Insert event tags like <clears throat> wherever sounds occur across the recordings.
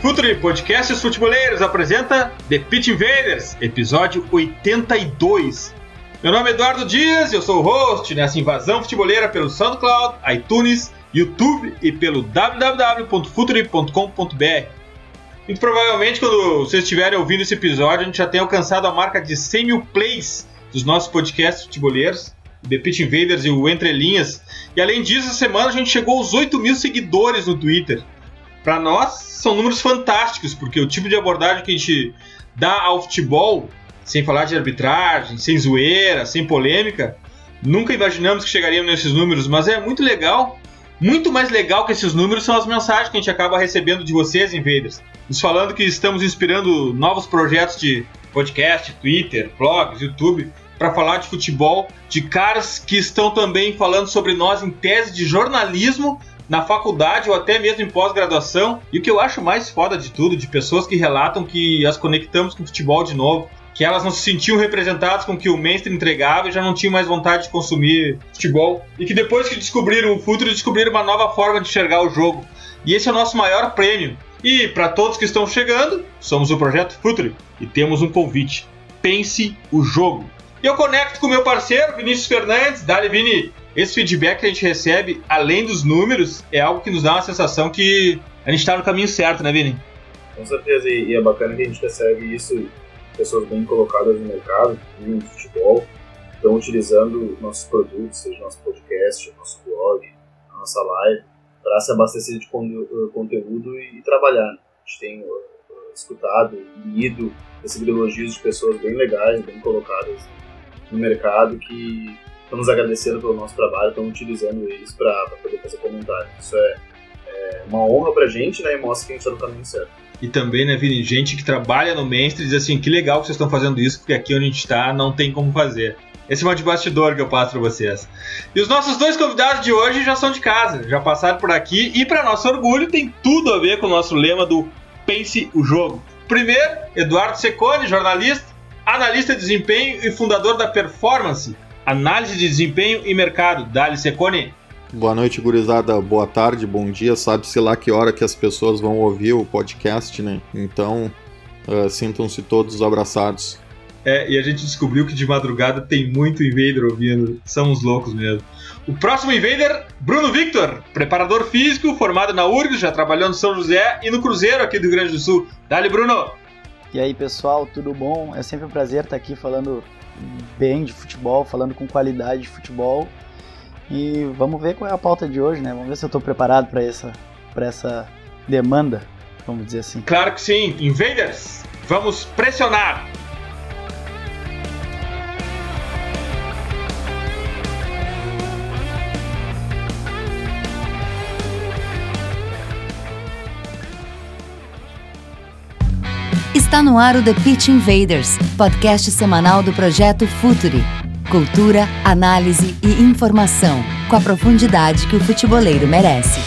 Futuri Podcasts Futeboleiros apresenta The Pitch Invaders, episódio 82. Meu nome é Eduardo Dias, eu sou o host nessa invasão futeboleira pelo SoundCloud, iTunes, YouTube e pelo www.futuri.com.br. Muito provavelmente, quando vocês estiverem ouvindo esse episódio, a gente já tem alcançado a marca de 100 mil plays dos nossos podcasts futeboleiros, The Pitch Invaders e o Entre Linhas. E além disso, essa semana a gente chegou aos 8 mil seguidores no Twitter. Para nós, são números fantásticos, porque o tipo de abordagem que a gente dá ao futebol, sem falar de arbitragem, sem zoeira, sem polêmica, nunca imaginamos que chegaríamos nesses números, mas é muito legal. Muito mais legal que esses números são as mensagens que a gente acaba recebendo de vocês, Invaders. Nos falando que estamos inspirando novos projetos de podcast, Twitter, blogs, YouTube, para falar de futebol, de caras que estão também falando sobre nós em tese de jornalismo na faculdade ou até mesmo em pós-graduação. E o que eu acho mais foda de tudo, de pessoas que relatam que as conectamos com o futebol de novo, que elas não se sentiam representadas com o que o mainstream entregava e já não tinham mais vontade de consumir futebol. E que depois que descobriram o futuro, descobriram uma nova forma de enxergar o jogo. E esse é o nosso maior prêmio. E para todos que estão chegando, somos o Projeto Futuri e temos um convite. Pense o jogo. E eu conecto com meu parceiro, Vinícius Fernandes. Dali, Vini, esse feedback que a gente recebe, além dos números, é algo que nos dá uma sensação que a gente está no caminho certo, né, Vini? Com certeza, e é bacana que a gente recebe isso, pessoas bem colocadas no mercado, no futebol, estão utilizando nossos produtos, seja nosso podcast, nosso blog, a nossa live, para se abastecer de conteúdo e, trabalhar. A gente tem uh, escutado, lido, recebido elogios de pessoas bem legais, bem colocadas no mercado que estão nos agradecendo pelo nosso trabalho, estão utilizando eles para poder fazer comentários. Isso é, é uma honra para a gente né, e mostra que a gente está no caminho certo. E também, né, Vini, gente que trabalha no mainstream diz assim, que legal que vocês estão fazendo isso, porque aqui onde a gente está não tem como fazer. Esse é um de bastidor que eu passo para vocês. E os nossos dois convidados de hoje já são de casa, já passaram por aqui e para nosso orgulho tem tudo a ver com o nosso lema do Pense o Jogo. Primeiro, Eduardo Secone, jornalista, analista de desempenho e fundador da Performance, análise de desempenho e mercado. Dali Secone. Boa noite, gurizada. Boa tarde, bom dia. Sabe-se lá que hora que as pessoas vão ouvir o podcast, né? Então, uh, sintam-se todos abraçados. É, e a gente descobriu que de madrugada tem muito invader ouvindo. São uns loucos mesmo. O próximo invader, Bruno Victor, preparador físico, formado na URGS, já trabalhou no São José e no Cruzeiro aqui do Rio Grande do Sul. Dali, Bruno! E aí, pessoal, tudo bom? É sempre um prazer estar aqui falando bem de futebol, falando com qualidade de futebol. E vamos ver qual é a pauta de hoje, né? Vamos ver se eu estou preparado para essa, essa demanda, vamos dizer assim. Claro que sim. Invaders, vamos pressionar! Está no ar o The Pitch Invaders, podcast semanal do projeto Futuri. Cultura, análise e informação, com a profundidade que o futeboleiro merece.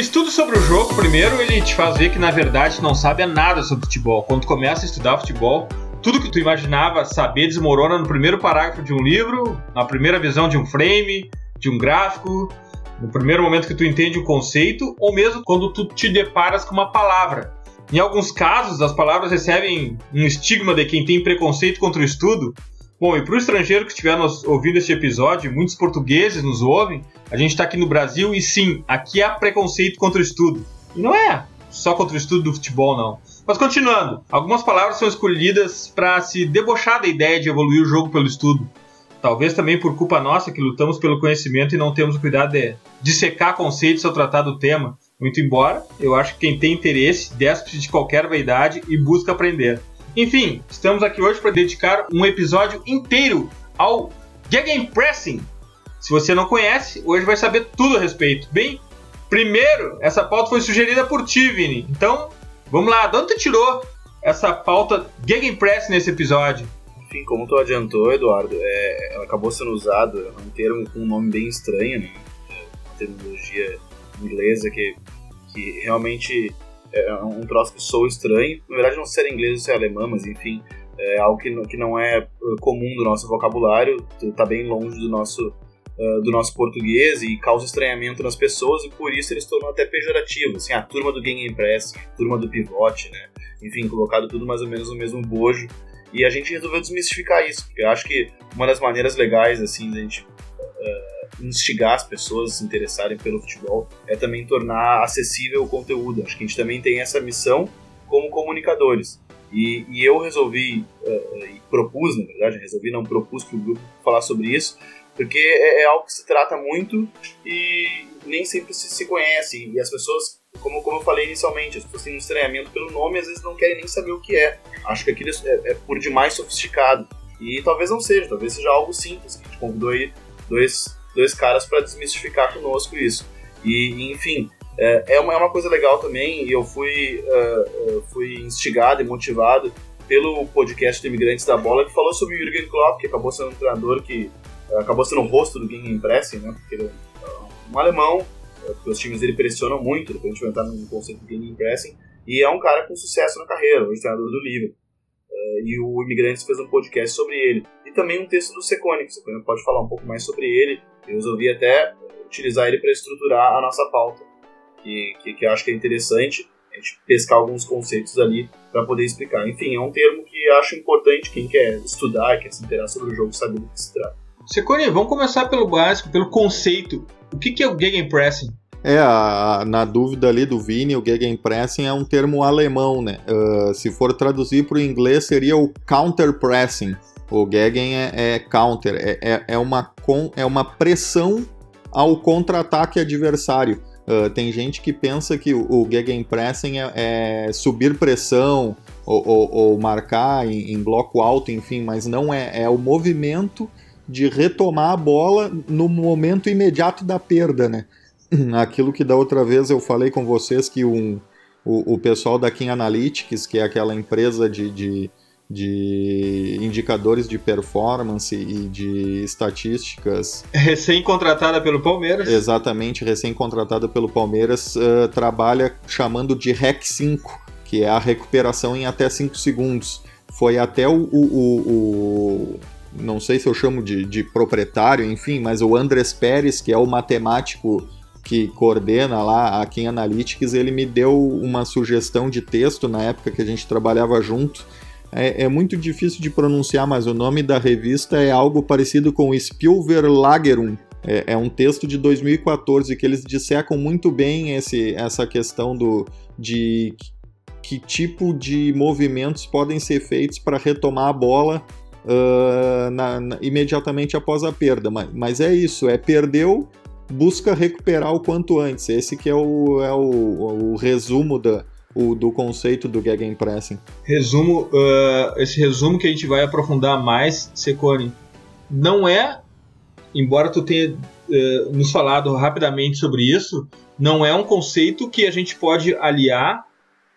Estudo sobre o jogo, primeiro, ele te faz ver que na verdade não sabe nada sobre futebol. Quando começa a estudar futebol, tudo que tu imaginava saber desmorona no primeiro parágrafo de um livro, na primeira visão de um frame, de um gráfico, no primeiro momento que tu entende o conceito, ou mesmo quando tu te deparas com uma palavra. Em alguns casos, as palavras recebem um estigma de quem tem preconceito contra o estudo, Bom, e para o estrangeiro que estiver nos ouvindo este episódio, muitos portugueses nos ouvem, a gente está aqui no Brasil e sim, aqui há preconceito contra o estudo. E não é só contra o estudo do futebol, não. Mas continuando, algumas palavras são escolhidas para se debochar da ideia de evoluir o jogo pelo estudo. Talvez também por culpa nossa que lutamos pelo conhecimento e não temos o cuidado de dissecar conceitos ao tratar do tema. Muito embora, eu acho que quem tem interesse despe de qualquer vaidade e busca aprender. Enfim, estamos aqui hoje para dedicar um episódio inteiro ao Gegenpressing. Se você não conhece, hoje vai saber tudo a respeito. Bem, primeiro, essa pauta foi sugerida por ti, Vini. Então, vamos lá, de onde tirou essa pauta Gegenpressing nesse episódio? Enfim, como tu adiantou, Eduardo, é, ela acabou sendo usada, é um termo com um nome bem estranho, né? É uma terminologia inglesa que, que realmente é um troço que soa estranho. Na verdade, não sei se era inglês ou se era alemã, mas enfim, é algo que não, que não é comum do nosso vocabulário, está bem longe do nosso, uh, do nosso português e causa estranhamento nas pessoas e por isso eles tornam até pejorativo. Assim, a turma do Game Impress, a turma do pivote, né? Enfim, colocado tudo mais ou menos no mesmo bojo. E a gente resolveu desmistificar isso, porque eu acho que uma das maneiras legais, assim, da gente uh, instigar as pessoas a se interessarem pelo futebol é também tornar acessível o conteúdo. Acho que a gente também tem essa missão como comunicadores. E, e eu resolvi, uh, e propus, na verdade, resolvi, não propus para o grupo falar sobre isso, porque é, é, algo que se trata muito e nem sempre se, se conhece. E as pessoas como, como eu falei inicialmente, as pessoas têm um estranhamento pelo nome e às vezes não querem nem saber o que é. Acho que aquilo é, é por demais sofisticado. E talvez não seja, talvez seja algo simples. A gente convidou aí dois, dois caras para desmistificar conosco isso. E, enfim, é, é, uma, é uma coisa legal também, e eu fui, uh, fui instigado e motivado pelo podcast do Imigrantes da Bola, que falou sobre o Jürgen Klopp, que acabou sendo um treinador que uh, acabou sendo o rosto do Game Pressing, né? Porque ele é um alemão porque os times dele pressionam muito, depois a gente vai entrar no conceito de game pressing, e é um cara com sucesso na carreira, o treinador do Liverpool. Uh, e o Imigrantes fez um podcast sobre ele. E também um texto do Secone, que o pode falar um pouco mais sobre ele. Eu resolvi até utilizar ele para estruturar a nossa pauta, que, que, que eu acho que é interessante a gente pescar alguns conceitos ali para poder explicar. Enfim, é um termo que acho importante quem quer estudar, quer se interar sobre o jogo, saber do que se trata. Secone, vamos começar pelo básico, pelo conceito. O que, que é o Gegenpressing? É, a, na dúvida ali do Vini, o Gegenpressing é um termo alemão, né? Uh, se for traduzir para o inglês, seria o counterpressing. O Gegen é, é counter, é, é, é, uma, com, é uma pressão ao contra-ataque adversário. Uh, tem gente que pensa que o, o Gegenpressing é, é subir pressão ou, ou, ou marcar em, em, bloco alto, enfim, mas não é. É o movimento de retomar a bola no momento imediato da perda, né? <clears throat> aquilo que da outra vez eu falei com vocês que um, o, o pessoal da King Analytics, que é aquela empresa de, de, de indicadores de performance e de estatísticas. Recém-contratada pelo Palmeiras. Exatamente, recém-contratada pelo Palmeiras, uh, trabalha chamando de REC 5, que é a recuperação em até 5 segundos. Foi até o, o, o, o não sei se eu chamo de, de proprietário, enfim, mas o Andrés Pérez, que é o matemático que coordena lá a King Analytics, ele me deu uma sugestão de texto na época que a gente trabalhava junto. É, é muito difícil de pronunciar, mas o nome da revista é algo parecido com Spielverlagerung. É, é um texto de 2014 que eles dissecam muito bem esse, essa questão do, de que tipo de movimentos podem ser feitos para retomar a bola uh, na, na, imediatamente após a perda. Mas, mas é isso, é perdeu, busca recuperar o quanto antes. Esse que é o, é o, o resumo da, o, do conceito do Gegenpressing. Resumo, uh, esse resumo que a gente vai aprofundar mais, Secone, não é, embora tu tenha uh, nos falado rapidamente sobre isso, não é um conceito que a gente pode aliar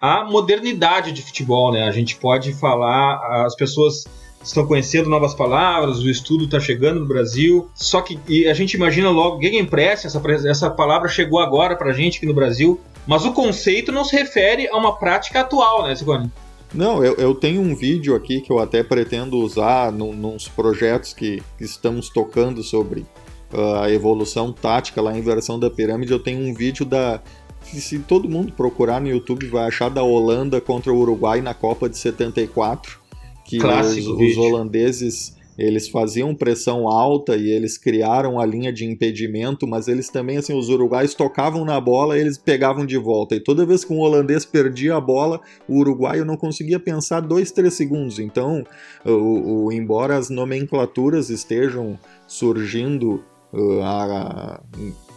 à modernidade de futebol, né? A gente pode falar, as pessoas estão conhecendo novas palavras, o estudo está chegando no Brasil. Só que a gente imagina logo Gegenpress, essa, essa palavra chegou agora para a gente aqui no Brasil, mas o conceito não se refere a uma prática atual, né, Sigone? Não, eu, eu, tenho um vídeo aqui que eu até pretendo usar no, nos projetos que, que, estamos tocando sobre uh, a evolução tática lá em versão da pirâmide. Eu tenho um vídeo da. Que se todo mundo procurar no YouTube vai achar da Holanda contra o Uruguai na Copa de 74 que os, os, holandeses eles faziam pressão alta e eles criaram a linha de impedimento, mas eles também, assim, os uruguaios tocavam na bola e eles pegavam de volta. E toda vez que um holandês perdia a bola, o uruguaio não conseguia pensar dois, três segundos. Então, o, o embora as nomenclaturas estejam surgindo uh, a,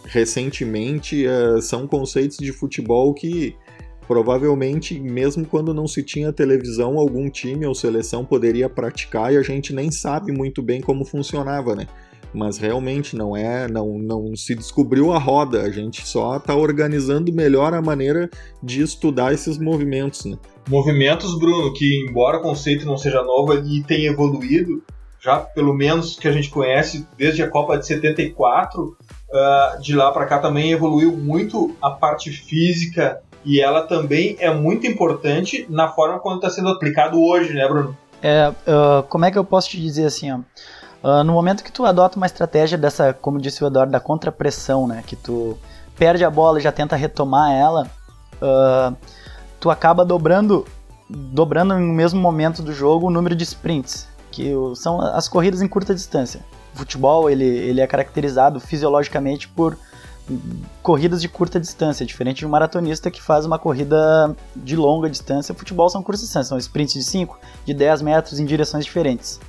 recentemente, uh, são conceitos de futebol que provavelmente, mesmo quando não se tinha televisão, algum time ou seleção poderia praticar e a gente nem sabe muito bem como funcionava, né? Mas realmente não é, não, não se descobriu a roda, a gente só está organizando melhor a maneira de estudar esses movimentos, né? Movimentos, Bruno, que embora o conceito não seja novo e tenha evoluído, já pelo menos que a gente conhece desde a Copa de 74, uh, ah, de lá para cá também evoluiu muito a parte física e ela também é muito importante na forma como está sendo aplicado hoje, né, Bruno? É, uh, como é que eu posso te dizer assim, ó? Uh, no momento que tu adota uma estratégia dessa, como disse o Eduardo, da contrapressão, né, que tu perde a bola e já tenta retomar ela, uh, tu acaba dobrando, dobrando no mesmo momento do jogo o número de sprints, que são as corridas em curta distância. O futebol ele, ele é caracterizado fisiologicamente por corridas de curta distância, diferente de um maratonista que faz uma corrida de longa distância. Futebol são curtas distâncias, são sprints de 5, de 10 metros em direções diferentes.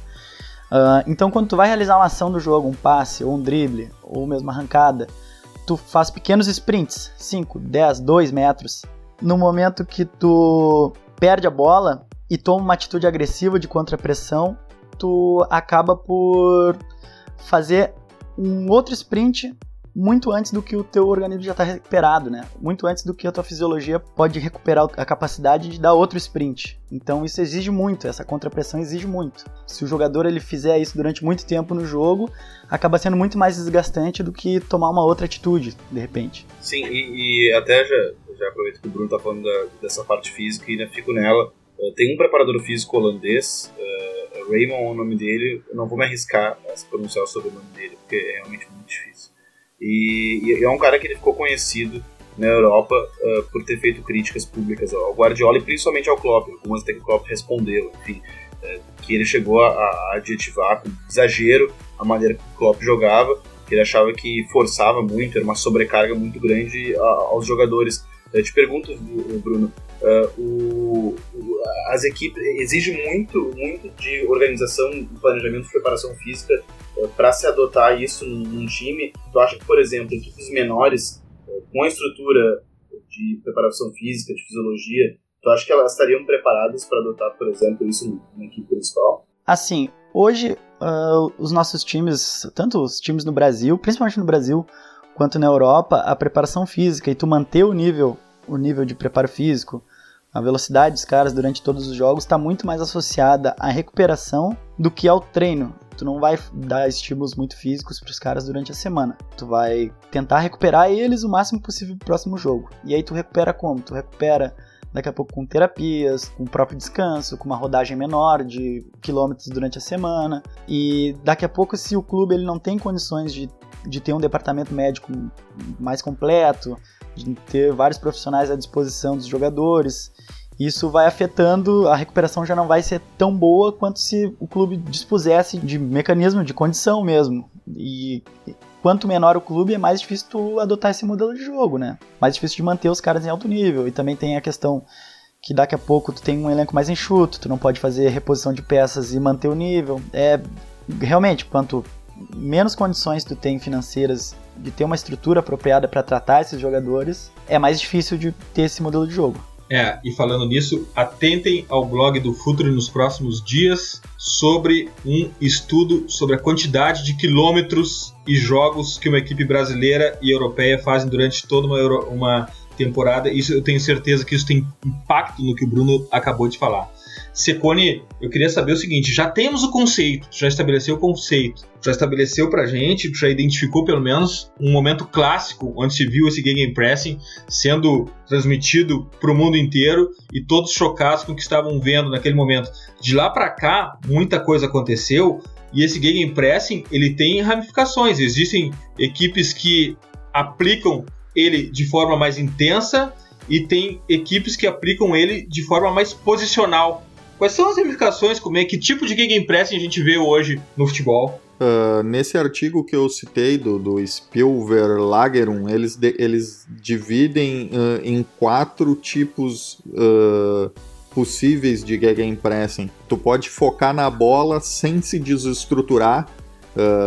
Uh, então, quando tu vai realizar uma ação do jogo, um passe, ou um drible, ou mesmo arrancada, tu faz pequenos sprints, 5, 10, 2 metros. No momento que tu perde a bola e toma uma atitude agressiva de contrapressão, tu acaba por fazer um outro sprint muito antes do que o teu organismo já está recuperado, né? Muito antes do que a tua fisiologia pode recuperar a capacidade de dar outro sprint. Então isso exige muito, essa contrapressão exige muito. Se o jogador ele fizer isso durante muito tempo no jogo, acaba sendo muito mais desgastante do que tomar uma outra atitude, de repente. Sim, e, e até já, já aproveito que o Bruno está falando da, dessa parte física e ainda fico nela. Uh, tem um preparador físico holandês, uh, Raymond é o nome dele, eu não vou me arriscar a se pronunciar sobre o nome dele, porque é realmente muito difícil e, e, é um cara que ele ficou conhecido na Europa uh, por ter feito críticas públicas ao Guardiola e principalmente ao Klopp, algumas até que o Klopp respondeu, enfim, uh, que ele chegou a, a, adjetivar com exagero a maneira que o Klopp jogava, que ele achava que forçava muito, era uma sobrecarga muito grande a, aos jogadores. Eu te pergunto, Bruno, uh, o, o, as equipes exige muito, muito de organização, planejamento, preparação física para se adotar isso num time, tu acha que, por exemplo, equipes menores, eh, com a estrutura de preparação física, de fisiologia, tu acha que elas estariam preparadas para adotar, por exemplo, isso na equipe principal? Assim, hoje uh, os nossos times, tanto os times no Brasil, principalmente no Brasil, quanto na Europa, a preparação física e tu manter o nível, o nível de preparo físico, a velocidade dos caras durante todos os jogos está muito mais associada à recuperação do que ao treino. Tu não vai dar estímulos muito físicos para os caras durante a semana. Tu vai tentar recuperar eles o máximo possível pro próximo jogo. E aí tu recupera como? Tu recupera daqui a pouco com terapias, com o próprio descanso, com uma rodagem menor de quilômetros durante a semana. E daqui a pouco, se o clube ele não tem condições de, de ter um departamento médico mais completo, de ter vários profissionais à disposição dos jogadores. Isso vai afetando, a recuperação já não vai ser tão boa quanto se o clube dispusesse de mecanismo de condição mesmo. E quanto menor o clube, é mais difícil tu adotar esse modelo de jogo, né? Mais difícil de manter os caras em alto nível. E também tem a questão que daqui a pouco tu tem um elenco mais enxuto, tu não pode fazer reposição de peças e manter o nível. É realmente, quanto menos condições tu tem financeiras de ter uma estrutura apropriada para tratar esses jogadores, é mais difícil de ter esse modelo de jogo. É, e falando nisso, atentem ao blog do Futuro nos próximos dias sobre um estudo sobre a quantidade de quilômetros e jogos que uma equipe brasileira e europeia fazem durante toda uma, uma temporada. Isso eu tenho certeza que isso tem impacto no que o Bruno acabou de falar. Secone, eu queria saber o seguinte: já temos o conceito, já estabeleceu o conceito, já estabeleceu pra gente, já identificou pelo menos um momento clássico onde se viu esse Gegenpressing sendo transmitido para o mundo inteiro e todos chocados com o que estavam vendo naquele momento. De lá para cá, muita coisa aconteceu e esse Gegenpressing ele tem ramificações. Existem equipes que aplicam ele de forma mais intensa e tem equipes que aplicam ele de forma mais posicional Quais são as implicações, como é, que tipo de gegenpressing a gente vê hoje no futebol? Uh, nesse artigo que eu citei do, do Lagerum, eles, de, eles dividem uh, em quatro tipos uh, possíveis de gegenpressing. Tu pode focar na bola sem se desestruturar,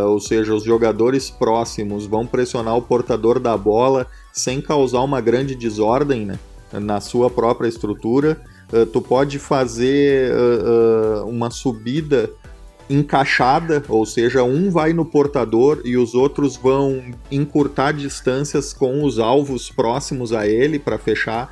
ou seja, os jogadores próximos vão pressionar o portador da bola sem causar uma grande desordem né, na sua própria estrutura. Uh, tu pode fazer uh, uh, uma subida encaixada, ou seja, um vai no portador e os outros vão encurtar distâncias com os alvos próximos a ele para fechar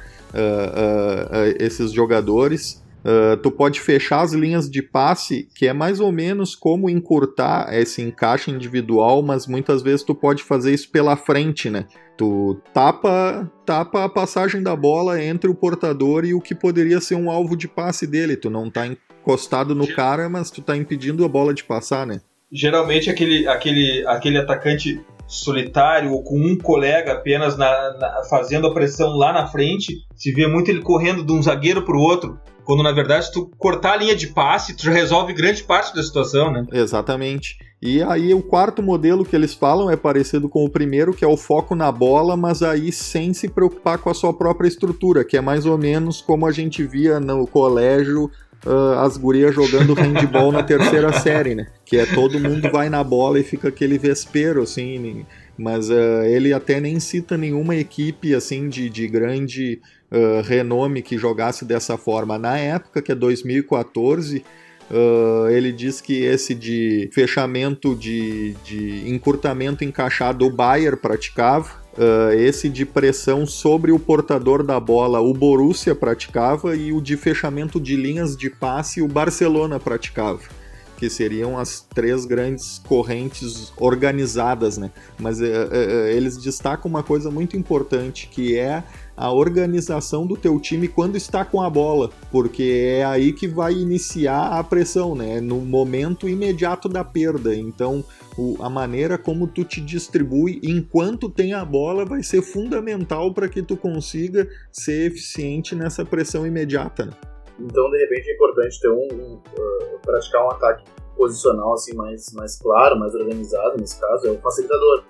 esses jogadores. Uh, tu pode fechar as linhas de passe, que é mais ou menos como encurtar esse encaixe individual, mas muitas vezes tu pode fazer isso pela frente, né? Tu tapa, tapa a passagem da bola entre o portador e o que poderia ser um alvo de passe dele. Tu não tá encostado no cara, mas tu tá impedindo a bola de passar, né? Geralmente aquele, aquele, aquele atacante solitário ou com um colega apenas na, na, fazendo a pressão lá na frente, se vê muito ele correndo de um zagueiro para o outro, quando na verdade tu cortar a linha de passe, tu já resolve grande parte da situação, né? Exatamente. E aí o quarto modelo que eles falam é parecido com o primeiro, que é o foco na bola, mas aí sem se preocupar com a sua própria estrutura, que é mais ou menos como a gente via no colégio Uh, as gurias jogando handball na terceira <laughs> série, né? Que é todo mundo vai na bola e fica aquele vespero, assim. Mas uh, ele até nem cita nenhuma equipe, assim, de, de grande uh, renome que jogasse dessa forma. Na época, que é 2014, uh, ele diz que esse de fechamento de, de encurtamento encaixado o Bayer praticava. Uh, esse de pressão sobre o portador da bola o Borussia praticava e o de fechamento de linhas de passe o Barcelona praticava que seriam as três grandes correntes organizadas, né? Mas uh, uh, eles destacam uma coisa muito importante que é a organização do teu time quando está com a bola, porque é aí que vai iniciar a pressão, né? No momento imediato da perda. Então, o, a maneira como tu te distribui enquanto tem a bola vai ser fundamental para que tu consiga ser eficiente nessa pressão imediata. Né? Então, de repente, é importante ter um, um uh, praticar um ataque posicional assim mais mais claro, mais organizado nesse caso, é o facilitador.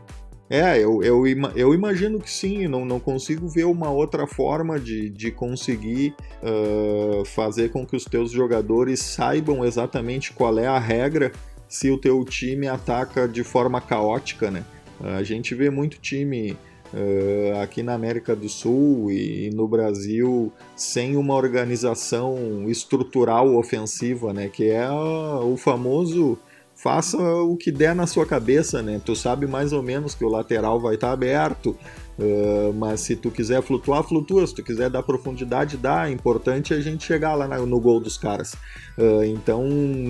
É, eu, eu, eu imagino que sim, não, não consigo ver uma outra forma de, de conseguir uh, fazer com que os teus jogadores saibam exatamente qual é a regra se o teu time ataca de forma caótica, né? A gente vê muito time uh, aqui na América do Sul e, e no Brasil sem uma organização estrutural ofensiva, né? Que é o famoso faça o que der na sua cabeça, né? Tu sabe mais ou menos que o lateral vai estar tá aberto, uh, mas se tu quiser flutuar, flutua. Se tu quiser dar profundidade, dá. O importante é a gente chegar lá no gol dos caras. Uh, então,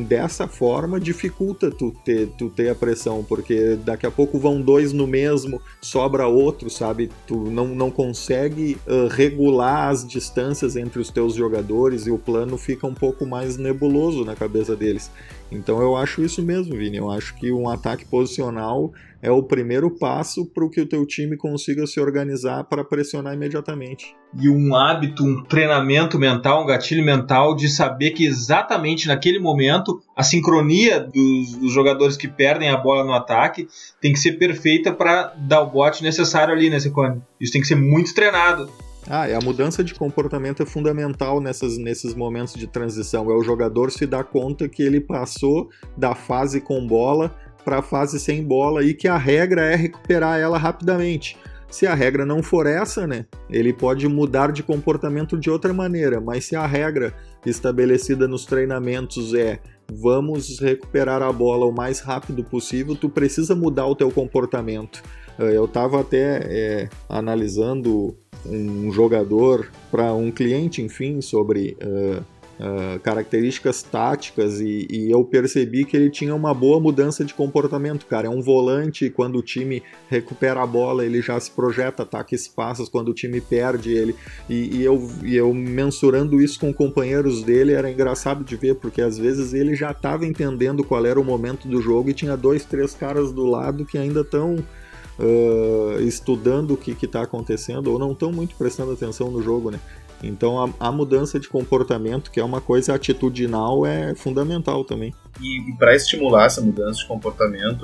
dessa forma, dificulta tu ter, tu ter a pressão, porque daqui a pouco vão dois no mesmo, sobra outro, sabe? Tu não, não consegue uh, regular as distâncias entre os teus jogadores e o plano fica um pouco mais nebuloso na cabeça deles. Então eu acho isso mesmo, Vini. Eu acho que um ataque posicional é o primeiro passo para que o teu time consiga se organizar para pressionar imediatamente. E um hábito, um treinamento mental, um gatilho mental de saber que exatamente naquele momento a sincronia dos, dos jogadores que perdem a bola no ataque tem que ser perfeita para dar o bote necessário ali, né, Secone? Isso tem que ser muito treinado. Ah, a mudança de comportamento é fundamental nessas, nesses momentos de transição. É o jogador se dar conta que ele passou da fase com bola para a fase sem bola e que a regra é recuperar ela rapidamente. Se a regra não for essa, né, ele pode mudar de comportamento de outra maneira, mas se a regra estabelecida nos treinamentos é vamos recuperar a bola o mais rápido possível, tu precisa mudar o teu comportamento. Eh, eu estava até é, analisando um jogador para um cliente, enfim, sobre uh, uh, características táticas e, e, eu percebi que ele tinha uma boa mudança de comportamento, cara. É um volante, quando o time recupera a bola, ele já se projeta, ataca espaços, quando o time perde ele. E, e eu, e eu mensurando isso com companheiros dele, era engraçado de ver, porque às vezes ele já estava entendendo qual era o momento do jogo e tinha dois, três caras do lado que ainda estão uh, estudando o que está acontecendo ou não estão muito prestando atenção no jogo, né? Então a, a, mudança de comportamento, que é uma coisa atitudinal, é fundamental também. E, e para estimular essa mudança de comportamento,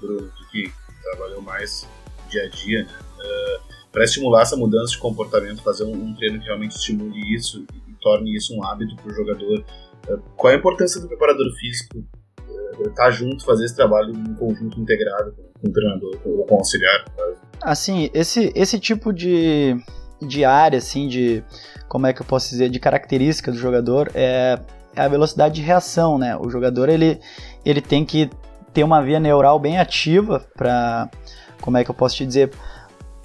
Bruno, tu que trabalhou mais dia a dia, né? uh, para estimular essa mudança de comportamento, fazer um, um, treino que realmente estimule isso e, e torne isso um hábito para o jogador, uh, qual é a importância do preparador físico estar tá junto, fazer esse trabalho em conjunto integrado com, com o treinador ou com o auxiliar? Assim, esse, esse tipo de, de área, assim, de como é que eu posso dizer, de característica do jogador é, é a velocidade de reação, né? O jogador ele, ele tem que ter uma via neural bem ativa para, como é que eu posso te dizer,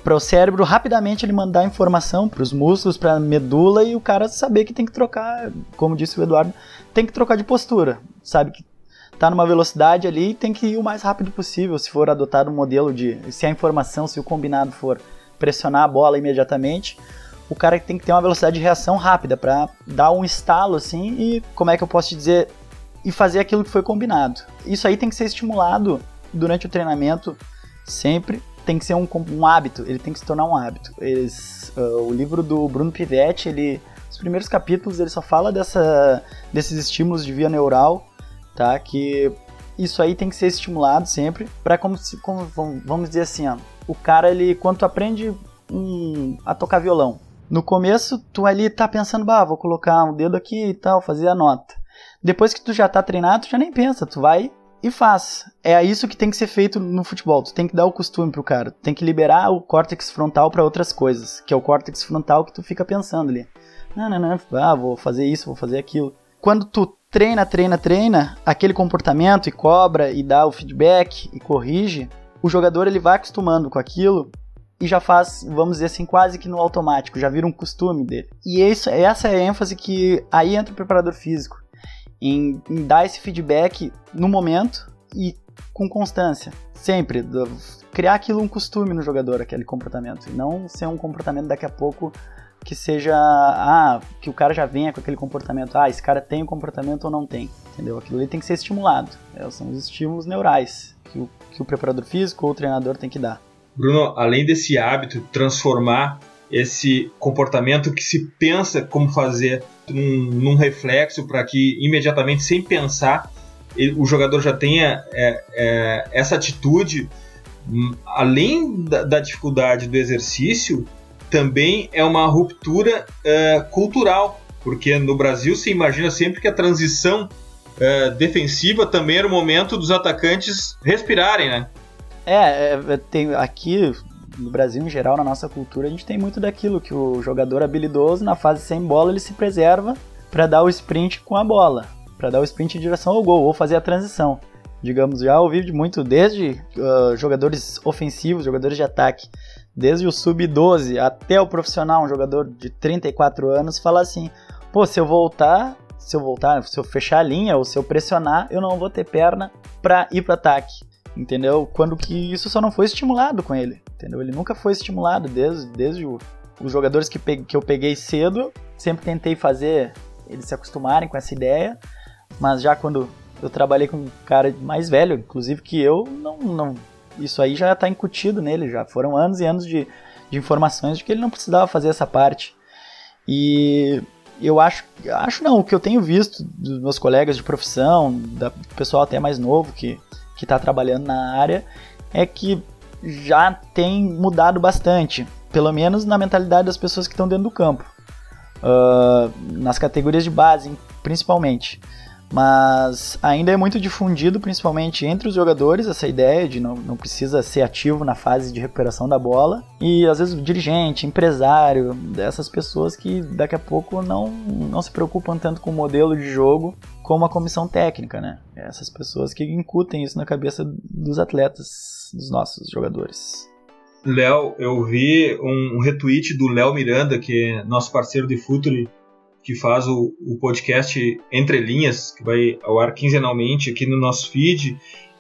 para o cérebro rapidamente ele mandar informação para os músculos, para a medula e o cara saber que tem que trocar, como disse o Eduardo, tem que trocar de postura, sabe que tá numa velocidade ali e tem que ir o mais rápido possível se for adotado um modelo de se a informação, se o combinado for pressionar a bola imediatamente, o cara tem que ter uma velocidade de reação rápida para dar um estalo assim e como é que eu posso te dizer e fazer aquilo que foi combinado. Isso aí tem que ser estimulado durante o treinamento sempre. Tem que ser um, um hábito, ele tem que se tornar um hábito. Eles, uh, o livro do Bruno Pivetti, ele, os primeiros capítulos ele só fala dessa, desses estímulos de via neural, tá? Que isso aí tem que ser estimulado sempre para como, como vamos dizer assim, ó, o cara ele quando tu aprende um, a tocar violão, no começo, tu ali tá pensando, bah, vou colocar um dedo aqui e tal, fazer a nota. Depois que tu já tá treinado, tu já nem pensa, tu vai e faz. É isso que tem que ser feito no futebol. Tu tem que dar o costume pro cara. Tu tem que liberar o córtex frontal para outras coisas, que é o córtex frontal que tu fica pensando ali. Não, não, não, ah, vou fazer isso, vou fazer aquilo. Quando tu treina, treina, treina, aquele comportamento e cobra e dá o feedback e corrige, o jogador ele vai acostumando com aquilo e já faz, vamos dizer assim, quase que no automático, já vira um costume dele. E isso, essa é a ênfase que aí entra o preparador físico, em, em dar esse feedback no momento e com constância, sempre, do, criar aquilo um costume no jogador, aquele comportamento, e não ser um comportamento daqui a pouco que seja, ah, que o cara já venha com aquele comportamento, ah, esse cara tem o um comportamento ou não tem, entendeu? Aquilo ali tem que ser estimulado, é, são os estímulos neurais que o, que o preparador físico ou o treinador tem que dar. Bruno, além desse hábito, transformar esse comportamento que se pensa como fazer num, num reflexo para que imediatamente, sem pensar, ele, o jogador já tenha é, é, essa atitude, hum, além da, da, dificuldade do exercício, também é uma ruptura é, cultural, porque no Brasil se imagina sempre que a transição é, defensiva também era o momento dos atacantes respirarem, né? É, é, tem, aqui no Brasil em geral, na nossa cultura, a gente tem muito daquilo que o jogador habilidoso na fase sem bola ele se preserva para dar o sprint com a bola, para dar o sprint em direção ao gol ou fazer a transição. Digamos, já ouvi muito desde uh, jogadores ofensivos, jogadores de ataque, desde o sub-12 até o profissional, um jogador de 34 anos, falar assim: pô, se eu voltar, se eu voltar, se eu fechar a linha ou se eu pressionar, eu não vou ter perna para ir para ataque entendeu? Quando que isso só não foi estimulado com ele, entendeu? Ele nunca foi estimulado desde, desde o, os jogadores que, que eu peguei cedo, sempre tentei fazer eles se acostumarem com essa ideia, mas já quando eu trabalhei com um cara mais velho, inclusive que eu, não, não isso aí já está incutido nele, já foram anos e anos de, de informações de que ele não precisava fazer essa parte. E eu acho, acho não, o que eu tenho visto dos meus colegas de profissão, do pessoal até mais novo que que está trabalhando na área é que já tem mudado bastante, pelo menos na mentalidade das pessoas que estão dentro do campo, uh, nas categorias de base principalmente mas ainda é muito difundido, principalmente entre os jogadores, essa ideia de não, não precisa ser ativo na fase de recuperação da bola. E às vezes o dirigente, empresário, dessas pessoas que daqui a pouco não, não se preocupam tanto com o modelo de jogo como a comissão técnica, né? Essas pessoas que incutem isso na cabeça dos atletas, dos nossos jogadores. Léo, eu vi um retweet do Léo Miranda, que é nosso parceiro de futebol que faz o, o podcast Entre Linhas, que vai ao ar quinzenalmente aqui no nosso feed.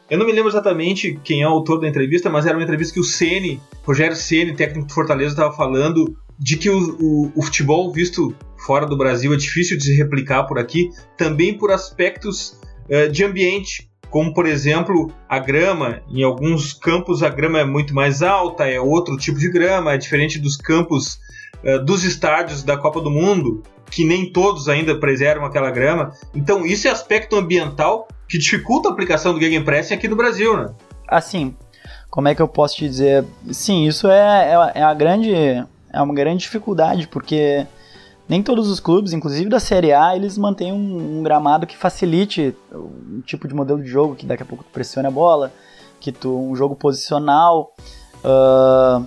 Eu não me lembro exatamente quem é o autor da entrevista, mas era uma entrevista que o Ceni, Rogério Ceni, técnico do Fortaleza, estava falando de que o, o, o, futebol visto fora do Brasil é difícil de se replicar por aqui, também por aspectos uh, de ambiente, como por exemplo a grama. Em alguns campos a grama é muito mais alta, é outro tipo de grama, é diferente dos campos uh, dos estádios da Copa do Mundo, que nem todos ainda preservam aquela grama. Então, isso é aspecto ambiental que dificulta a aplicação do Gegenpressing aqui no Brasil, né? Assim, como é que eu posso te dizer? Sim, isso é, é, é, a grande, é uma grande dificuldade, porque nem todos os clubes, inclusive da Série A, eles mantêm um, um gramado que facilite um tipo de modelo de jogo, que daqui a pouco tu pressione a bola, que tu um jogo posicional. Uh,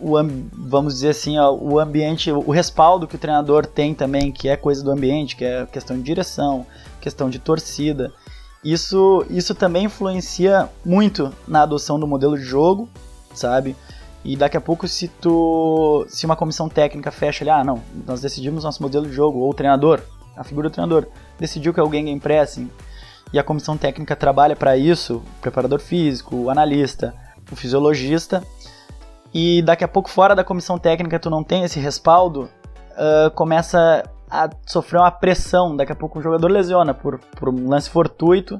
o, vamos dizer assim, o ambiente, o respaldo que o treinador tem também, que é coisa do ambiente, que é questão de direção, questão de torcida. Isso, isso também influencia muito na adoção do modelo de jogo, sabe? E daqui a pouco, se tu, se uma comissão técnica fecha ali, ah, não, nós decidimos nosso modelo de jogo, ou o treinador, a figura do treinador, decidiu que o game pressing, e a comissão técnica trabalha para isso, o preparador físico, o analista, o fisiologista, e daqui a pouco fora da comissão técnica tu não tem esse respaldo, uh, começa a sofrer uma pressão, daqui a pouco o jogador lesiona por, por um lance fortuito,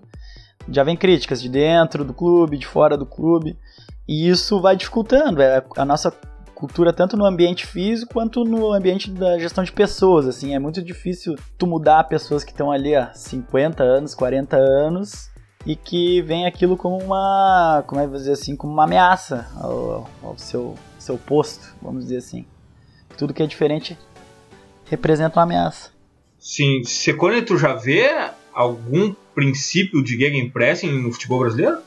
já vem críticas de dentro do clube, de fora do clube, e isso vai dificultando. É, a nossa cultura tanto no ambiente físico quanto no ambiente da gestão de pessoas, assim, é muito difícil tu mudar pessoas que estão ali há 50 anos, 40 anos e que vem aquilo como uma, como é dizer assim, como uma ameaça ao, ao seu, seu posto, vamos dizer assim. Tudo que é diferente representa uma ameaça. Sim, Secone, tu já vê algum princípio de gegenpressing no futebol brasileiro?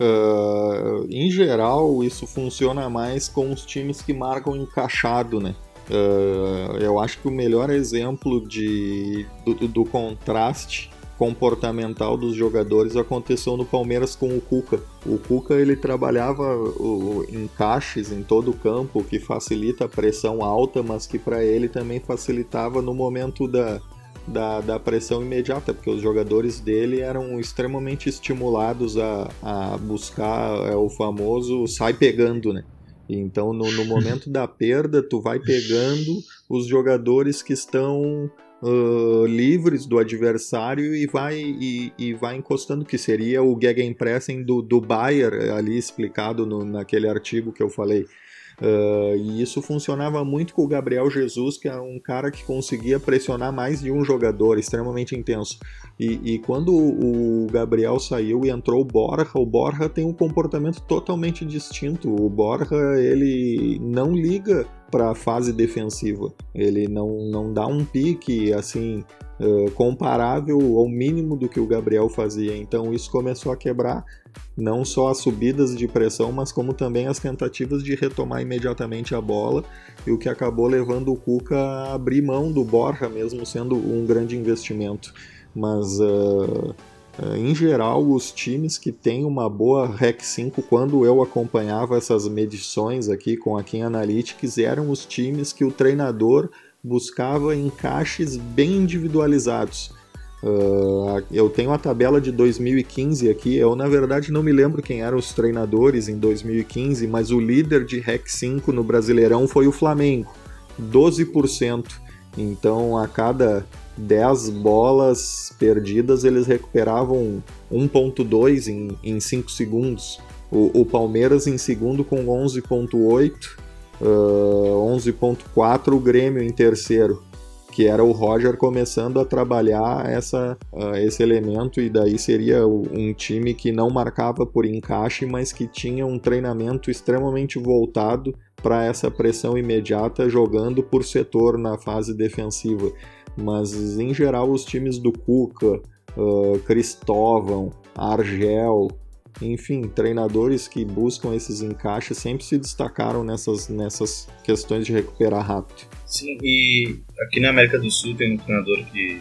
Uh, em geral, isso funciona mais com os times que marcam encaixado, né? Uh, eu acho que o melhor exemplo de, do, do contraste comportamental dos jogadores aconteceu no Palmeiras com o Cuca. O Cuca ele trabalhava o, encaixes em todo o campo, que facilita a pressão alta, mas que para ele também facilitava no momento da, da, da, pressão imediata, porque os jogadores dele eram extremamente estimulados a, a buscar é, o famoso sai pegando, né? Então, no, no momento da perda, tu vai pegando os jogadores que estão uh, livres do adversário e vai, e, e, vai encostando, que seria o Gegenpressing do, do Bayer, ali explicado no, naquele artigo que eu falei. Uh, e isso funcionava muito com o Gabriel Jesus, que é um cara que conseguia pressionar mais de um jogador, extremamente intenso. E, e quando o Gabriel saiu e entrou o Borja, o Borja tem um comportamento totalmente distinto. O Borja ele não liga para a fase defensiva, ele não, não dá um pique assim uh, comparável ao mínimo do que o Gabriel fazia. Então isso começou a quebrar não só as subidas de pressão, mas como também as tentativas de retomar imediatamente a bola, e o que acabou levando o Cuca a abrir mão do Borja, mesmo sendo um grande investimento. Mas uh, em geral, os times que têm uma boa REC 5, quando eu acompanhava essas medições aqui com a Kim Analytics, eram os times que o treinador buscava encaixes bem individualizados Uh, eu tenho a tabela de 2015 aqui. Eu, na verdade, não me lembro quem eram os treinadores em 2015, mas o líder de REC 5 no Brasileirão foi o Flamengo, 12%. Então, a cada 10 bolas perdidas, eles recuperavam 1,2 em, em 5 segundos. O, o, Palmeiras em segundo com 11,8, uh, 11,4 o Grêmio em terceiro que era o Roger começando a trabalhar essa, uh, esse elemento, e daí seria um time que não marcava por encaixe, mas que tinha um treinamento extremamente voltado para essa pressão imediata, jogando por setor na fase defensiva. Mas em geral, os times do Cuca, uh, Cristóvão, Argel, enfim, treinadores que buscam esses encaixes sempre se destacaram nessas, nessas questões de recuperar rápido. Sim, e aqui na América do Sul tem um treinador que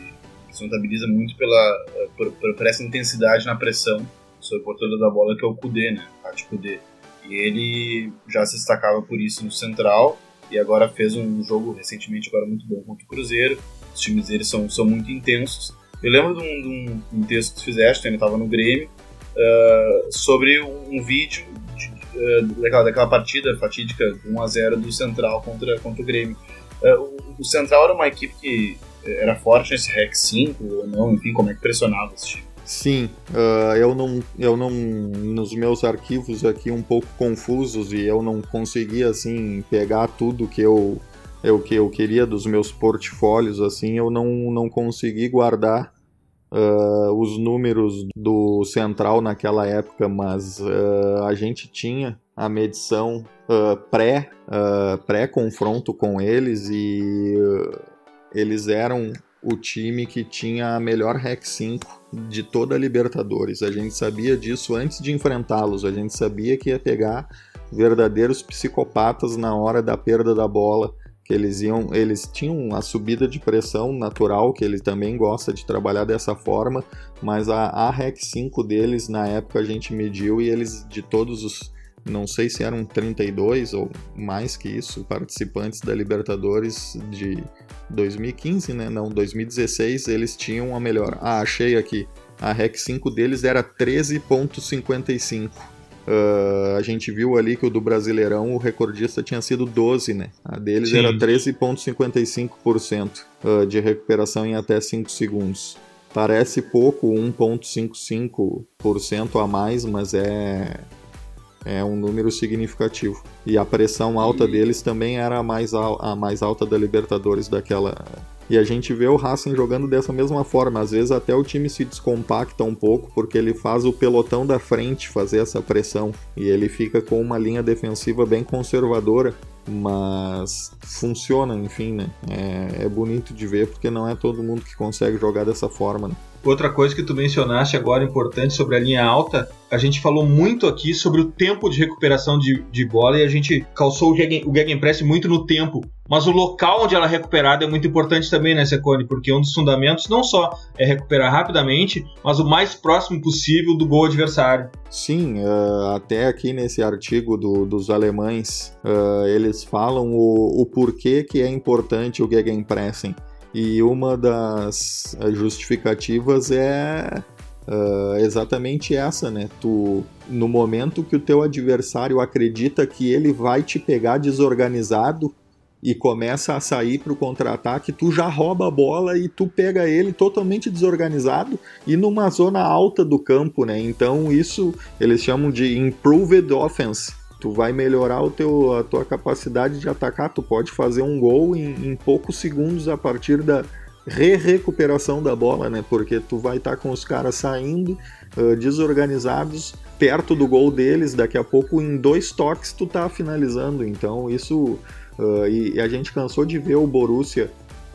se notabiliza muito pela, por, por, essa intensidade na pressão sobre o portador da bola, que é o Kudê, né? Pati Kudê. E ele já se destacava por isso no Central e agora fez um jogo recentemente agora muito bom contra o Cruzeiro. Os times dele são, são muito intensos. Eu lembro de um, de um texto que tu fizeste, ele estava no Grêmio, uh, sobre um, um vídeo de, uh, daquela, daquela partida fatídica 1x0 do Central contra, contra o Grêmio. Uh, o, o, Central era uma equipe que era forte nesse REC 5 ou não, enfim, como é que pressionava esse time? Sim, uh, eu não, eu não, nos meus arquivos aqui um pouco confusos e eu não consegui assim pegar tudo que eu é o que eu queria dos meus portfólios, assim, eu não, não consegui guardar uh, os números do Central naquela época, mas uh, a gente tinha a medição uh, pré, pré-confronto com eles e eles eram o time que tinha a melhor REC 5 de toda a Libertadores. A gente sabia disso antes de enfrentá-los, a gente sabia que ia pegar verdadeiros psicopatas na hora da perda da bola que eles iam, eles tinham a subida de pressão natural, que ele também gosta de trabalhar dessa forma, mas a, a REC 5 deles na época a gente mediu e eles de todos os não sei se eram 32 ou mais que isso participantes da Libertadores de 2015, né? Não, 2016 eles tinham a melhor. Ah, achei aqui. A REC 5 deles era 13.55 Uh, a gente viu ali que o do Brasileirão o recordista tinha sido 12, né? A deles Sim. era 13,55% uh, de recuperação em até 5 segundos. Parece pouco, 1,55% a mais, mas é, é um número significativo. E a pressão alta deles também era a mais, a mais alta da Libertadores daquela, e a gente vê o Racing jogando dessa mesma forma. Às vezes até o time se descompacta um pouco porque ele faz o pelotão da frente fazer essa pressão e ele fica com uma linha defensiva bem conservadora, mas funciona, enfim, né? É, é bonito de ver porque não é todo mundo que consegue jogar dessa forma. Né? Outra coisa que tu mencionaste agora importante sobre a linha alta, a gente falou muito aqui sobre o tempo de recuperação de, de bola e a gente calçou o, Gegen, o Gegenpress muito no tempo. Mas o local onde ela é recuperada é muito importante também, né, Secone? Porque um dos fundamentos não só é recuperar rapidamente, mas o mais próximo possível do gol adversário. Sim, uh, até aqui nesse artigo do, dos alemães, uh, eles falam o, o porquê que é importante o Gegenpressing. E uma das justificativas é uh, exatamente essa, né? Tu, no momento que o teu adversário acredita que ele vai te pegar desorganizado e começa a sair para o contra-ataque, tu já rouba a bola e tu pega ele totalmente desorganizado e numa zona alta do campo, né? Então isso eles chamam de improved offense tu vai melhorar o teu, a tua capacidade de atacar, tu pode fazer um gol em, em poucos segundos a partir da re-recuperação da bola, né? Porque tu vai estar tá com os caras saindo uh, desorganizados perto do gol deles, daqui a pouco em dois toques tu tá finalizando. Então isso uh, e, e, a gente cansou de ver o Borussia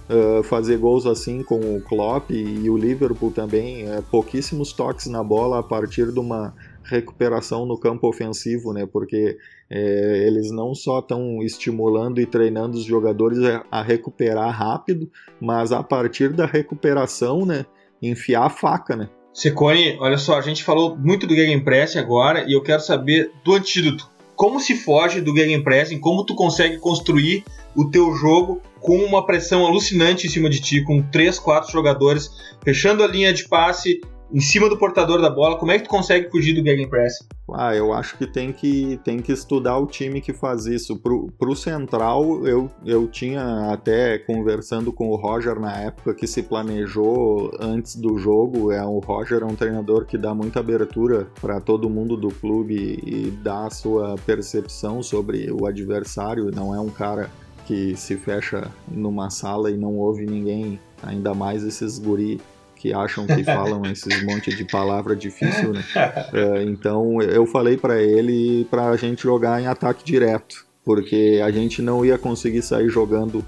uh, fazer gols assim com o Klopp e, e o Liverpool também, pouquíssimos toques na bola a partir de uma recuperação no campo ofensivo, né? Porque é, eles não só estão estimulando e treinando os jogadores a, recuperar rápido, mas a partir da recuperação, né? Enfiar a faca, né? Secone, olha só, a gente falou muito do Gegenpress agora e eu quero saber do antídoto. Como se foge do Gegenpressing? Como tu consegue construir o teu jogo com uma pressão alucinante em cima de ti, com 3, 4 jogadores fechando a linha de passe, em cima do portador da bola, como é que tu consegue fugir do gegenpress? Ah, eu acho que tem que, tem que estudar o time que faz isso. Pro, pro Central, eu, eu tinha até conversando com o Roger na época que se planejou antes do jogo. É, o Roger é um treinador que dá muita abertura para todo mundo do clube e dá a sua percepção sobre o adversário. Não é um cara que se fecha numa sala e não ouve ninguém, ainda mais esses guri que acham que falam esses monte de palavra difícil, né? É, então eu falei para ele para a gente jogar em ataque direto, porque a gente não ia conseguir sair jogando,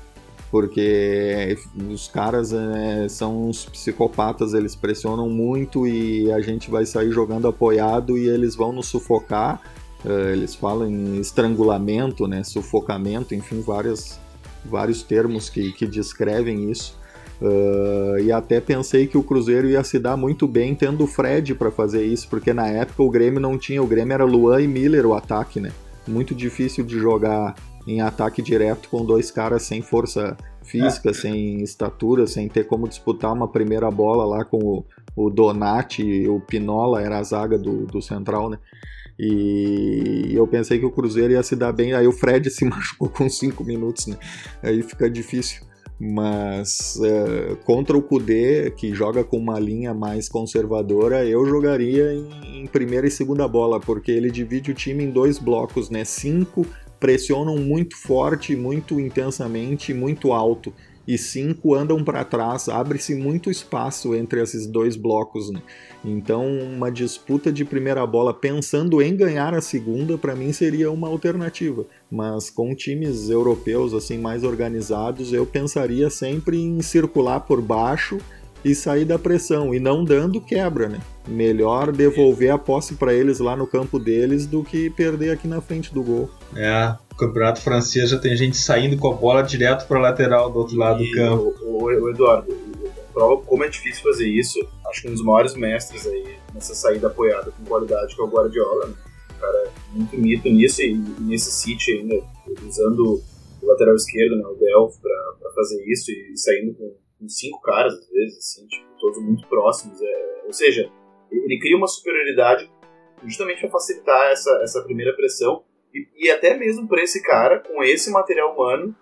porque os caras é, são uns psicopatas, eles pressionam muito e a gente vai sair jogando apoiado e eles vão nos sufocar. É, eles falam em estrangulamento, né? Sufocamento, enfim, várias, vários termos que, que descrevem isso. Uh, e até pensei que o Cruzeiro ia se dar muito bem tendo o Fred para fazer isso, porque na época o Grêmio não tinha, o Grêmio era Luan e Miller o ataque, né? Muito difícil de jogar em ataque direto com dois caras sem força física, é. sem estatura, sem ter como disputar uma primeira bola lá com o, o Donati, o Pinola era a zaga do, do Central, né? E eu pensei que o Cruzeiro ia se dar bem, aí o Fred <laughs> se machucou com cinco minutos, né? Aí fica difícil. Mas uh, contra o Kudê, que joga com uma linha mais conservadora, eu jogaria em, em, primeira e segunda bola, porque ele divide o time em dois blocos, né? Cinco pressionam muito forte, muito intensamente, muito alto e cinco andam para trás, abre-se muito espaço entre esses dois blocos. Né? Então, uma disputa de primeira bola pensando em ganhar a segunda, para mim seria uma alternativa. Mas com times europeus assim mais organizados, eu pensaria sempre em circular por baixo e sair da pressão e não dando quebra, né? Melhor devolver a posse para eles lá no campo deles do que perder aqui na frente do gol. É, o campeonato francês já tem gente saindo com a bola direto para lateral do outro lado e do campo. O, o, o Eduardo, prova como é difícil fazer isso. Acho que um dos maiores mestres aí nessa saída apoiada com qualidade que é o Guardiola. Né? O cara é muito mito nisso e, e nesse City ainda usando o lateral esquerdo, né, o Delph, para fazer isso e saindo com, com, cinco caras às vezes, assim, tipo, todos muito próximos. É, ou seja, ele cria uma superioridade justamente para facilitar essa, essa primeira pressão e, e até mesmo para esse cara, com esse material humano,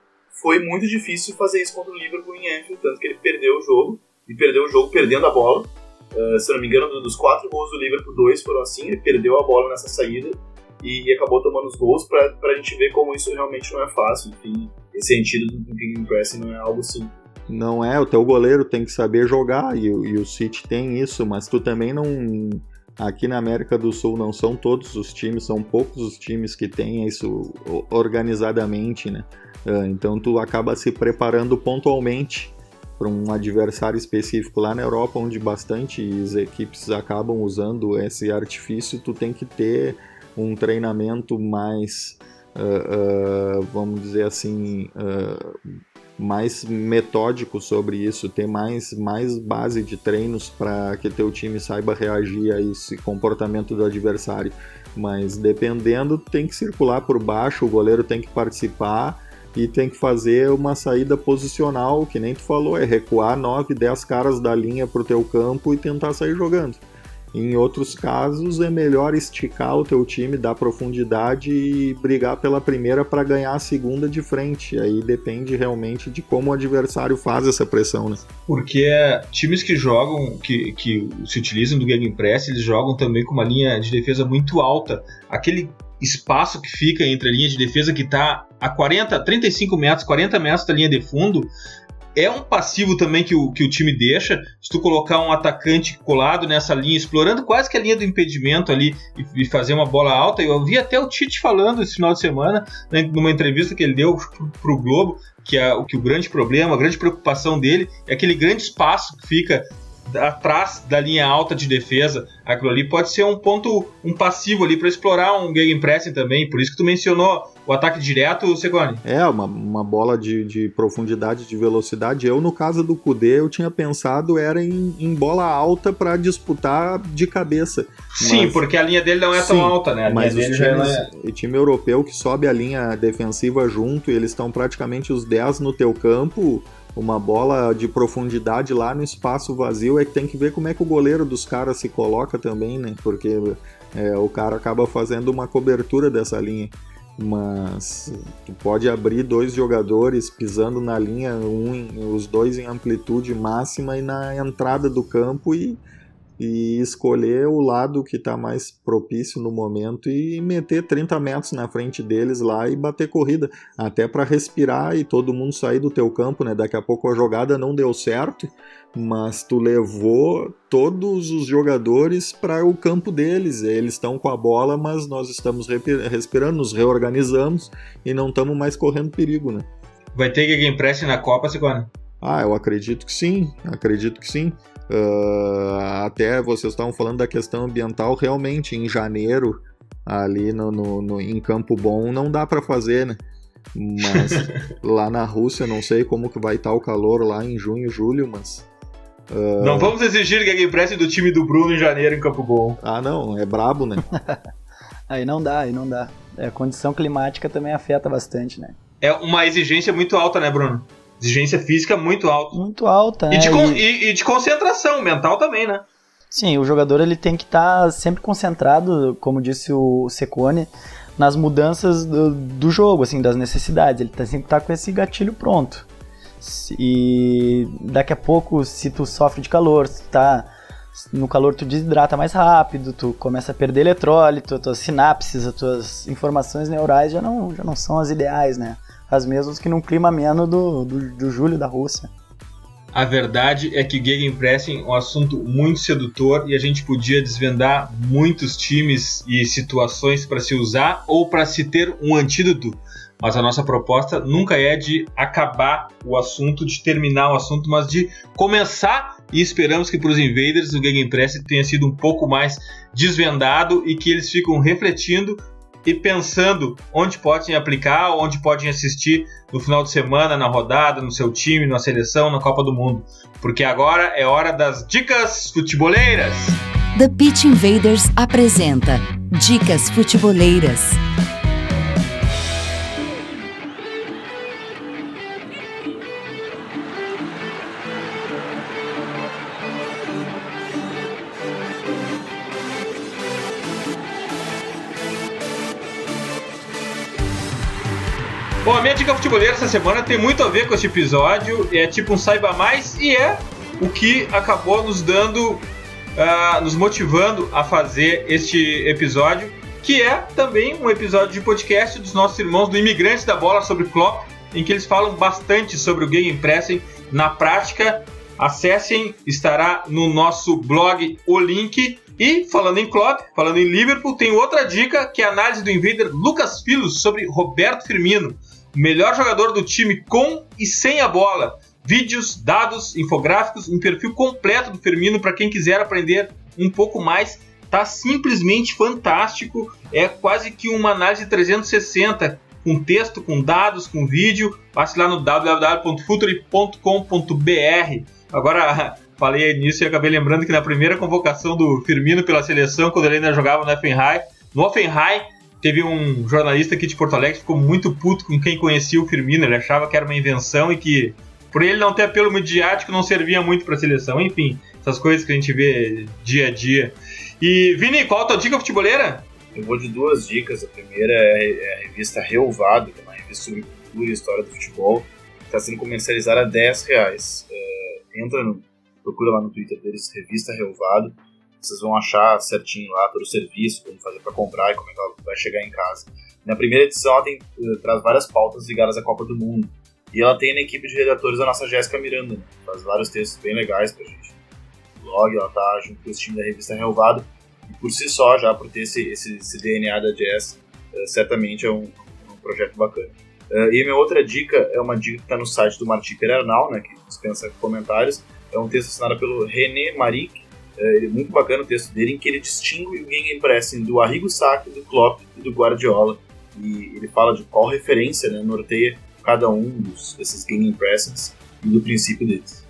foi muito difícil fazer isso contra o Liverpool em Anfield, tanto que ele perdeu o jogo, e perdeu o jogo perdendo a bola. Uh, se não me engano, dos quatro gols do Liverpool, dois foram assim, ele perdeu a bola nessa saída e, e acabou tomando os gols para a gente ver como isso realmente não é fácil. Enfim, esse sentido do King Pressing não é algo simples. Não é, o teu goleiro tem que saber jogar e, e o City tem isso, mas tu também não Aqui na América do Sul não são todos os times, são poucos os times que têm isso organizadamente, né? Ah, então tu acaba se preparando pontualmente para um adversário específico lá na Europa, onde bastantes equipes acabam usando esse artifício, tu tem que ter um treinamento mais, uh, uh, vamos dizer assim, uh, mais metódico sobre isso, ter mais, mais base de treinos para que teu time saiba reagir a esse comportamento do adversário. Mas dependendo, tem que circular por baixo, o goleiro tem que participar e tem que fazer uma saída posicional, que nem tu falou, é recuar 9, 10 caras da linha para o teu campo e tentar sair jogando. Em outros casos, é melhor esticar o teu time, dar profundidade e brigar pela primeira para ganhar a segunda de frente. Aí depende realmente de como o adversário faz essa pressão, né? Porque times que jogam, que, que se utilizam do Gegenpress, eles jogam também com uma linha de defesa muito alta. Aquele espaço que fica entre a linha de defesa que está a 40, 35 metros, 40 metros da linha de fundo, é um passivo também que o, que o time deixa. Se tu colocar um atacante colado nessa linha, explorando quase que a linha do impedimento ali e, e fazer uma bola alta. Eu ouvi até o Tite falando esse final de semana, né, numa entrevista que ele deu para o Globo, que, é, que o grande problema, a grande preocupação dele é aquele grande espaço que fica atrás da linha alta de defesa, aquilo ali pode ser um ponto, um passivo ali para explorar um gegenpressing também. Por isso que tu mencionou o ataque direto, Segoni. É, uma, uma bola de, de profundidade, de velocidade. Eu, no caso do Kudê, eu tinha pensado era em, em bola alta para disputar de cabeça. Sim, mas, porque a linha dele não é tão alta, né? A mas os times, é... o time europeu que sobe a linha defensiva junto e eles estão praticamente os 10 no teu campo uma bola de profundidade lá no espaço vazio, é que tem que ver como é que o goleiro dos caras se coloca também, né? Porque é, o cara acaba fazendo uma cobertura dessa linha. Mas tu pode abrir dois jogadores pisando na linha, um os dois em amplitude máxima e na entrada do campo e e escolher o lado que está mais propício no momento e meter 30 metros na frente deles lá e bater corrida, até para respirar e todo mundo sair do teu campo, né? Daqui a pouco a jogada não deu certo, mas tu levou todos os jogadores para o campo deles. Eles estão com a bola, mas nós estamos respirando, nos reorganizamos e não estamos mais correndo perigo, né? Vai ter que Press na Copa, Sigone? Ah, eu acredito que sim, acredito que sim. Uh, até vocês estavam falando da questão ambiental, realmente em janeiro, ali no, no, no em Campo Bom, não dá para fazer, né? Mas <laughs> lá na Rússia, não sei como que vai estar o calor lá em junho, julho, mas. Uh... Não vamos exigir que alguém preste do time do Bruno em janeiro em Campo Bom. Ah, não, é brabo, né? <laughs> aí não dá, aí não dá. É, a condição climática também afeta bastante, né? É uma exigência muito alta, né, Bruno? Exigência física muito alta. Muito alta, né? E de, e... E, de concentração mental também, né? Sim, o jogador ele tem que estar tá sempre concentrado, como disse o Secone, nas mudanças do, do, jogo, assim, das necessidades. Ele tá, sempre tá com esse gatilho pronto. E daqui a pouco, se tu sofre de calor, se tá no calor tu desidrata mais rápido, tu começa a perder eletrólito, tuas sinapses, as tuas informações neurais já não, já não são as ideais, né? As mesmas que num clima ameno do, do, do julho da Rússia. A verdade é que Gegenpressing é um assunto muito sedutor e a gente podia desvendar muitos times e situações para se usar ou para se ter um antídoto. Mas a nossa proposta nunca é de acabar o assunto, de terminar o assunto, mas de começar e esperamos que para os invaders o Gegenpress tenha sido um pouco mais desvendado e que eles ficam refletindo e pensando onde podem aplicar, onde podem assistir no final de semana, na rodada, no seu time, na seleção, na Copa do Mundo. Porque agora é hora das dicas futeboleiras. The Pitch Invaders apresenta Dicas Futeboleiras. Dica futebolera essa semana tem muito a ver com esse episódio. É tipo um saiba mais e é o que acabou nos dando, uh, nos motivando a fazer este episódio, que é também um episódio de podcast dos nossos irmãos do Imigrantes da Bola sobre Klopp, em que eles falam bastante sobre o game pressing na prática. Acessem, estará no nosso blog o link. E falando em Klopp, falando em Liverpool, tem outra dica que é a análise do invader Lucas Filos sobre Roberto Firmino melhor jogador do time com e sem a bola. Vídeos, dados, infográficos, um perfil completo do Firmino para quem quiser aprender um pouco mais. Tá simplesmente fantástico. É quase que uma análise 360 com texto, com dados, com vídeo. Passe lá no www.futuri.com.br. Agora <laughs> falei nisso e acabei lembrando que na primeira convocação do Firmino pela seleção, quando ele ainda jogava no Offenheim, no Offenheim Teve um jornalista aqui de Porto Alegre que ficou muito puto com quem conhecia o Firmino. Ele achava que era uma invenção e que, por ele não ter apelo midiático, não servia muito para a seleção. Enfim, essas coisas que a gente vê dia a dia. E, Vini, qual a tua dica futeboleira? Eu vou de duas dicas. A primeira é a revista Reovado, que é uma revista sobre cultura e história do futebol, que está sendo comercializada a 10 reais. É, entra no, procura lá no Twitter deles, revista Reovado vocês vão achar certinho lá todo o serviço, como fazer para comprar e como é que ela vai chegar em casa. Na primeira edição ela tem, eh, traz várias pautas ligadas à Copa do Mundo. E ela tem na equipe de redatores a nossa Jéssica Miranda, né? faz vários textos bem legais pra gente. O blog, ela tá junto com o time da revista Relvado. E por si só, já por ter esse, esse, esse DNA da Jess, uh, certamente é um, um projeto bacana. Uh, e minha outra dica é uma dica que está no site do Martim Perarnal, né, que dispensa comentários. É um texto assinado pelo René Maric, é muito bacana o texto dele, em que ele distingue o Gegenpressing do Arrigo Sacco, do Klopp e do Guardiola. E ele fala de qual referência né, norteia cada um dos, desses Gegenpressings e do princípio deles.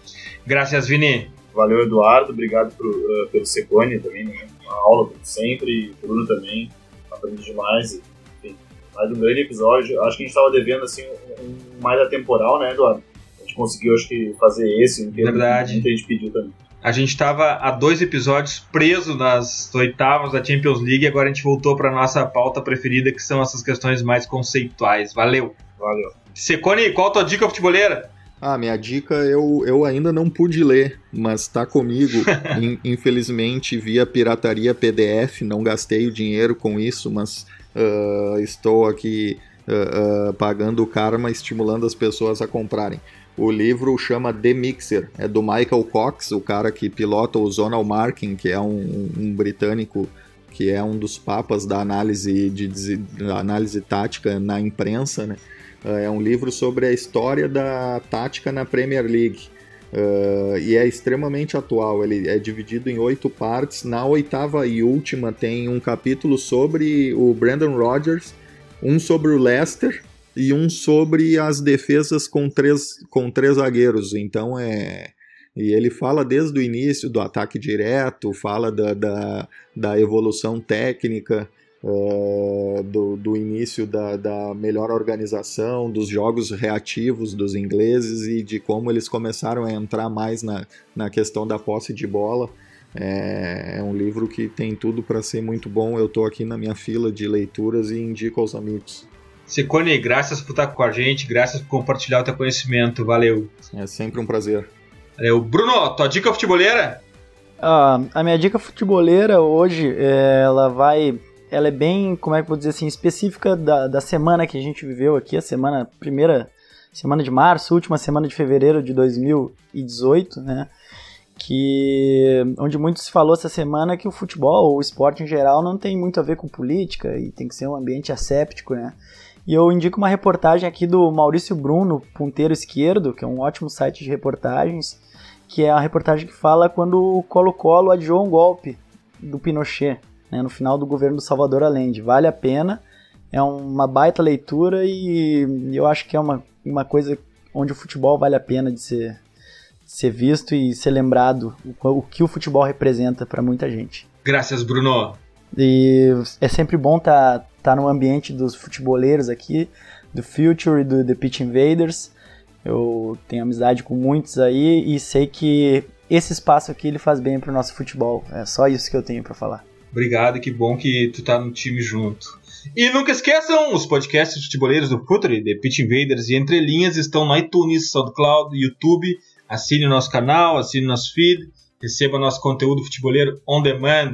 Graças, Vini. Valeu, Eduardo. Obrigado uh, pelo Secone também, né? Uma aula, como sempre. Bruno também. Aprendi demais. Enfim, mais um grande episódio. Acho que a gente estava devendo assim, um, um mais atemporal, né, Eduardo? A gente conseguiu, acho que, fazer esse, um que Verdade. a gente pediu também. A gente estava há dois episódios preso nas oitavas da Champions League e agora a gente voltou para nossa pauta preferida, que são essas questões mais conceituais. Valeu! Valeu! Secone, qual a tua dica futeboleira? Ah, minha dica eu, eu ainda não pude ler, mas está comigo. <laughs> In, infelizmente, via pirataria PDF, não gastei o dinheiro com isso, mas uh, estou aqui uh, uh, pagando o karma, estimulando as pessoas a comprarem. O livro chama The Mixer, é do Michael Cox, o cara que pilota o Zonal Marking, que é um, um britânico que é um dos papas da análise, de, de, análise tática na imprensa. Né? É um livro sobre a história da tática na Premier League. Uh, e é extremamente atual. Ele é dividido em oito partes. Na oitava e última tem um capítulo sobre o Brandon Rodgers, um sobre o Leicester e um sobre as defesas com três, com três zagueiros. Então é. E ele fala desde o início do ataque direto, fala da, da, da evolução técnica, uh, do, do início da, da melhor organização, dos jogos reativos dos ingleses e de como eles começaram a entrar mais na, na questão da posse de bola. É, é um livro que tem tudo para ser muito bom. Eu estou aqui na minha fila de leituras e indico aos amigos. Secone, graças por estar com a gente, graças por compartilhar o teu conhecimento, valeu. É sempre um prazer. Valeu. Bruno, tua dica futebolera? Ah, a minha dica futeboleira hoje, é, ela vai. Ela é bem, como é que eu vou dizer assim, específica da, da semana que a gente viveu aqui, a semana, primeira semana de março, última semana de fevereiro de 2018, né? Que onde muito se falou essa semana que o futebol, o esporte em geral, não tem muito a ver com política e tem que ser um ambiente asséptico, né? E eu indico uma reportagem aqui do Maurício Bruno, Ponteiro Esquerdo, que é um ótimo site de reportagens, que é a reportagem que fala quando o Colo-Colo adiou um golpe do Pinochet, né, no final do governo do Salvador Allende. Vale a pena, é uma baita leitura e eu acho que é uma, uma coisa onde o futebol vale a pena de ser, de ser visto e ser lembrado, o, o que o futebol representa para muita gente. Graças, Bruno. E é sempre bom estar tá, tá no ambiente dos futeboleiros aqui, do Future e do The Pitch Invaders. Eu tenho amizade com muitos aí e sei que esse espaço aqui ele faz bem pro nosso futebol. É só isso que eu tenho para falar. Obrigado, que bom que tu tá no time junto. E nunca esqueçam, os podcasts futeboleiros do Future, The Pitch Invaders e Entre Linhas estão no iTunes, SoundCloud, YouTube. Assine o nosso canal, assine o nosso feed, receba nosso conteúdo futeboleiro on demand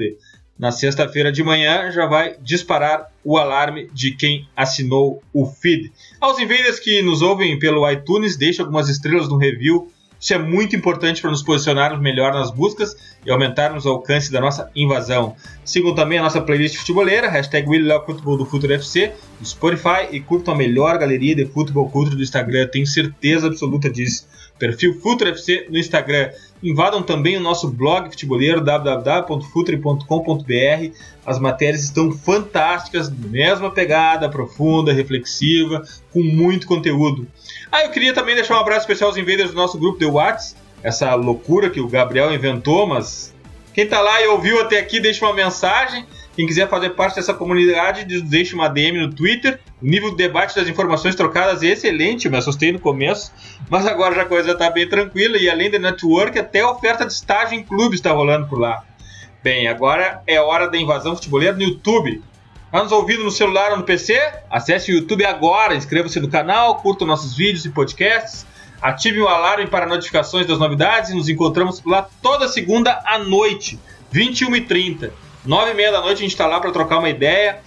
na sexta-feira de manhã já vai disparar o alarme de quem assinou o feed. Aos invaders que nos ouvem pelo iTunes, deixe algumas estrelas no review. Isso é muito importante para nos posicionarmos melhor nas buscas e aumentarmos o alcance da nossa invasão. Sigam também a nossa playlist futeboleira, hashtag Futebol do Futuro FC, Spotify e curtam a melhor galeria de futebol culture do Instagram, tenho certeza absoluta disso. Perfil Futuro FC no Instagram. Invadam também o nosso blog futeboleiro www.futre.com.br. As matérias estão fantásticas, mesma pegada, profunda, reflexiva, com muito conteúdo. Ah, eu queria também deixar um abraço especial aos invaders do nosso grupo de WhatsApp. Essa loucura que o Gabriel inventou, mas quem tá lá e ouviu até aqui, deixa uma mensagem. Quem quiser fazer parte dessa comunidade, deixe uma DM no Twitter. O nível de debate das informações trocadas é excelente, me assustei no começo, mas agora a coisa está bem tranquila e além da network, até a oferta de estágio em clubes está rolando por lá. Bem, agora é hora da invasão futebolera no YouTube. Está nos ouvindo no celular ou no PC? Acesse o YouTube agora, inscreva-se no canal, curta nossos vídeos e podcasts, ative o alarme para notificações das novidades e nos encontramos lá toda segunda à noite, 21h30. Nove e meia da noite a gente está lá para trocar uma ideia.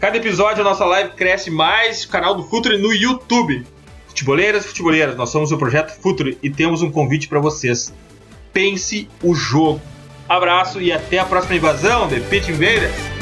Cada episódio a nossa live cresce mais. Canal do Future no YouTube. Futeboleiras e futeboleiras, nós somos o Projeto Future e temos um convite para vocês. Pense o jogo. Abraço e até a próxima invasão de Pit Invaders.